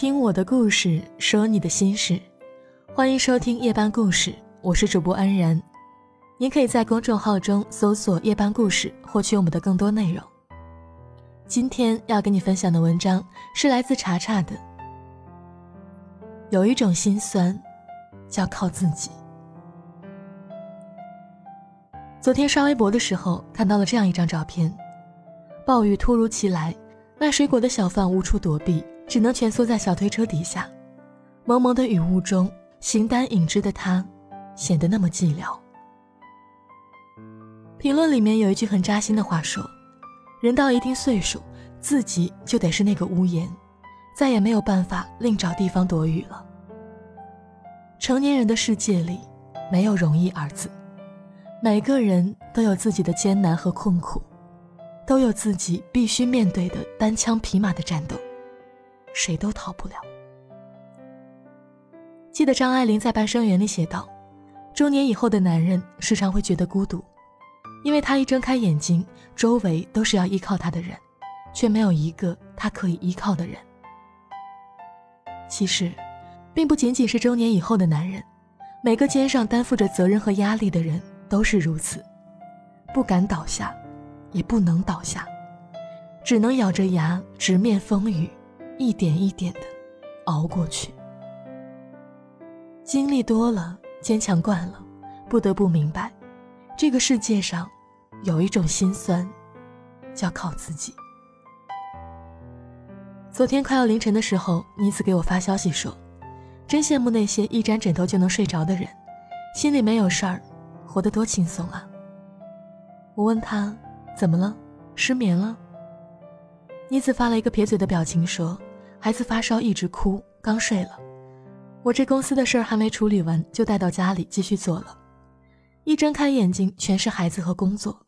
听我的故事，说你的心事，欢迎收听夜班故事，我是主播安然。您可以在公众号中搜索“夜班故事”，获取我们的更多内容。今天要跟你分享的文章是来自查查的。有一种心酸，叫靠自己。昨天刷微博的时候，看到了这样一张照片：暴雨突如其来，卖水果的小贩无处躲避，只能蜷缩在小推车底下。蒙蒙的雨雾中，形单影只的他，显得那么寂寥。评论里面有一句很扎心的话说：“人到一定岁数，自己就得是那个屋檐，再也没有办法另找地方躲雨了。”成年人的世界里，没有容易二字。每个人都有自己的艰难和困苦，都有自己必须面对的单枪匹马的战斗，谁都逃不了。记得张爱玲在《半生缘》里写道：“中年以后的男人时常会觉得孤独，因为他一睁开眼睛，周围都是要依靠他的人，却没有一个他可以依靠的人。”其实，并不仅仅是中年以后的男人，每个肩上担负着责任和压力的人。都是如此，不敢倒下，也不能倒下，只能咬着牙直面风雨，一点一点的熬过去。经历多了，坚强惯了，不得不明白，这个世界上有一种心酸，叫靠自己。昨天快要凌晨的时候，妮子给我发消息说：“真羡慕那些一沾枕头就能睡着的人，心里没有事儿。”活得多轻松啊！我问他怎么了，失眠了。妮子发了一个撇嘴的表情，说：“孩子发烧一直哭，刚睡了。我这公司的事儿还没处理完，就带到家里继续做了。一睁开眼睛全是孩子和工作，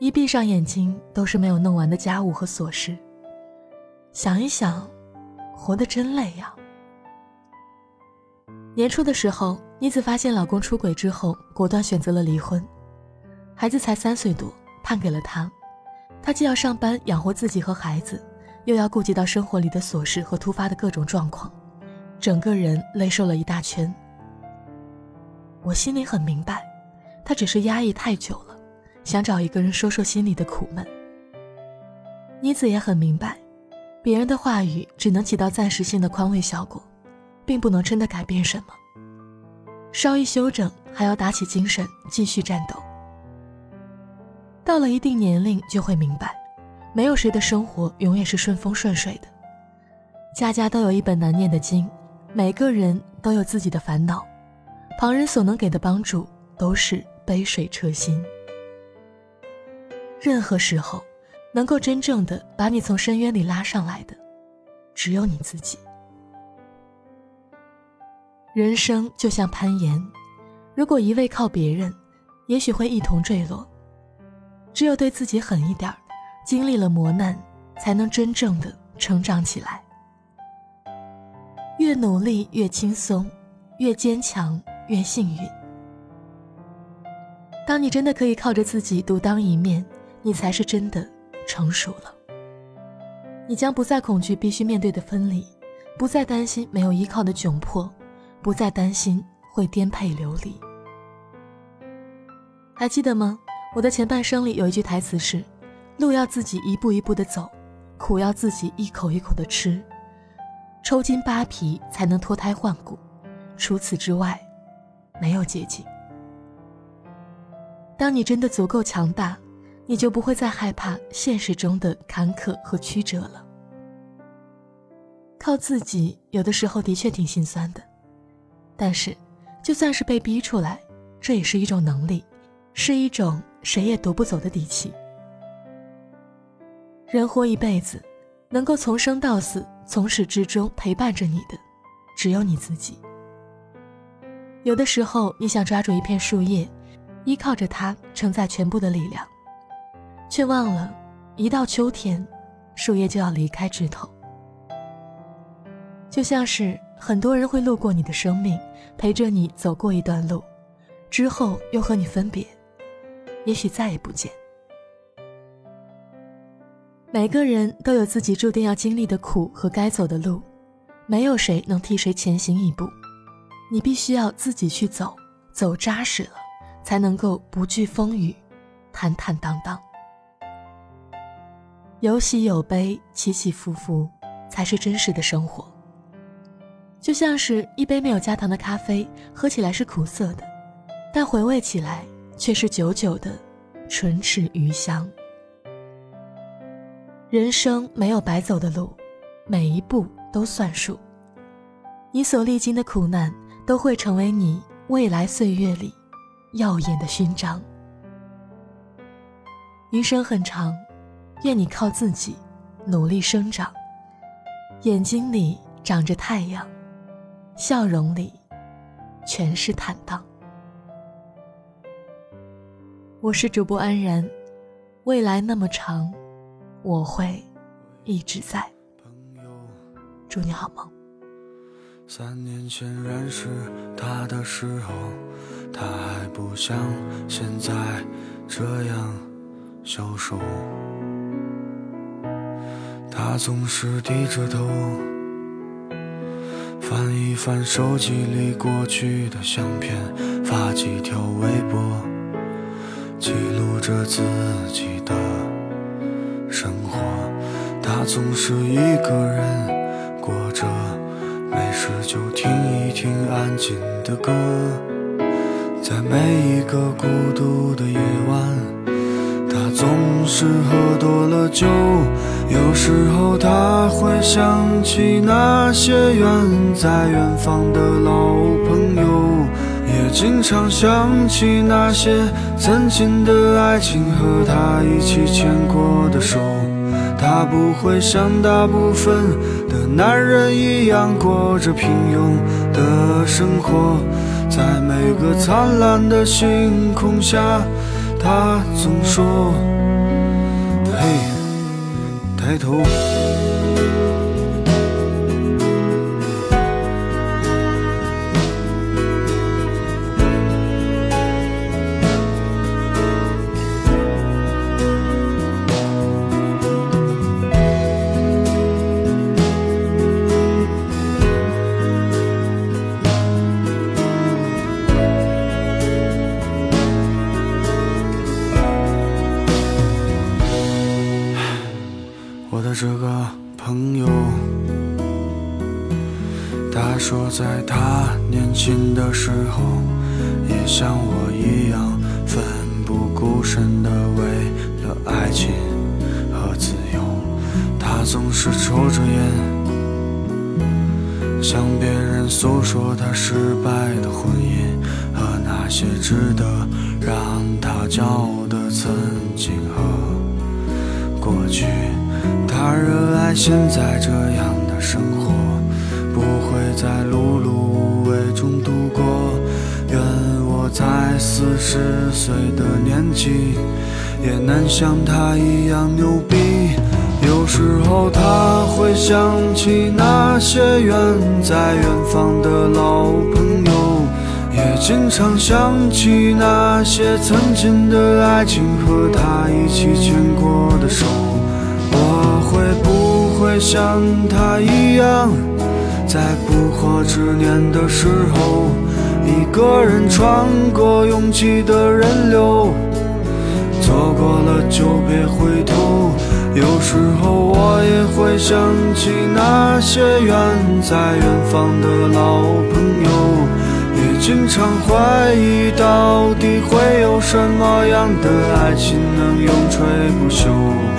一闭上眼睛都是没有弄完的家务和琐事。想一想，活得真累呀。”年初的时候。妮子发现老公出轨之后，果断选择了离婚。孩子才三岁多，判给了他。他既要上班养活自己和孩子，又要顾及到生活里的琐事和突发的各种状况，整个人累瘦了一大圈。我心里很明白，他只是压抑太久了，想找一个人说说心里的苦闷。妮子也很明白，别人的话语只能起到暂时性的宽慰效果，并不能真的改变什么。稍一休整，还要打起精神继续战斗。到了一定年龄，就会明白，没有谁的生活永远是顺风顺水的。家家都有一本难念的经，每个人都有自己的烦恼，旁人所能给的帮助都是杯水车薪。任何时候，能够真正的把你从深渊里拉上来的，只有你自己。人生就像攀岩，如果一味靠别人，也许会一同坠落。只有对自己狠一点儿，经历了磨难，才能真正的成长起来。越努力越轻松，越坚强越幸运。当你真的可以靠着自己独当一面，你才是真的成熟了。你将不再恐惧必须面对的分离，不再担心没有依靠的窘迫。不再担心会颠沛流离，还记得吗？我的前半生里有一句台词是：“路要自己一步一步的走，苦要自己一口一口的吃，抽筋扒皮才能脱胎换骨，除此之外，没有捷径。”当你真的足够强大，你就不会再害怕现实中的坎坷和曲折了。靠自己，有的时候的确挺心酸的。但是，就算是被逼出来，这也是一种能力，是一种谁也夺不走的底气。人活一辈子，能够从生到死，从始至终陪伴着你的，只有你自己。有的时候，你想抓住一片树叶，依靠着它承载全部的力量，却忘了，一到秋天，树叶就要离开枝头。就像是。很多人会路过你的生命，陪着你走过一段路，之后又和你分别，也许再也不见。每个人都有自己注定要经历的苦和该走的路，没有谁能替谁前行一步，你必须要自己去走，走扎实了，才能够不惧风雨，坦坦荡荡。有喜有悲，起起伏伏，才是真实的生活。就像是一杯没有加糖的咖啡，喝起来是苦涩的，但回味起来却是久久的唇齿余香。人生没有白走的路，每一步都算数。你所历经的苦难，都会成为你未来岁月里耀眼的勋章。余生很长，愿你靠自己努力生长，眼睛里长着太阳，笑容里全是坦荡。我是主播安然，未来那么长。我会一直在。祝你好梦。三年前认识他的时候，他还不像现在这样消瘦。他总是低着头，翻一翻手机里过去的相片，发几条微博，记录着自己的。生活，他总是一个人过着，没事就听一听安静的歌，在每一个孤独的夜晚，他总是喝多了酒，有时候他会想起那些远在远方的老朋友，经常想起那些曾经的爱情和他一起牵过的手。他不会像大部分的男人一样过着平庸的生活，在每个灿烂的星空下，他总说：“嘿，抬头。”说，在他年轻的时候，也像我一样奋不顾身的为了爱情和自由。他总是抽着烟，向别人诉说他失败的婚姻和那些值得让他骄傲的曾经和过去。他热爱现在这样的生活，不会在碌碌无为中度过。愿我在四十岁的年纪，也能像他一样牛逼。有时候他会想起那些远在远方的老朋友，也经常想起那些曾经的爱情和他一起牵过的手。我会不会像他一样，在不惑之年的时候，一个人穿过拥挤的人流，错过了就别回头。有时候我也会想起那些远在远方的老朋友，也经常怀疑到底会有什么样的爱情能永垂不朽。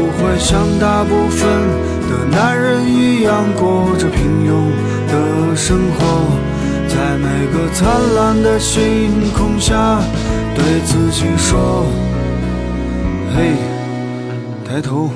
不会像大部分的男人一样过着平庸的生活，在每个灿烂的星空下，对自己说：“嘿，抬头。”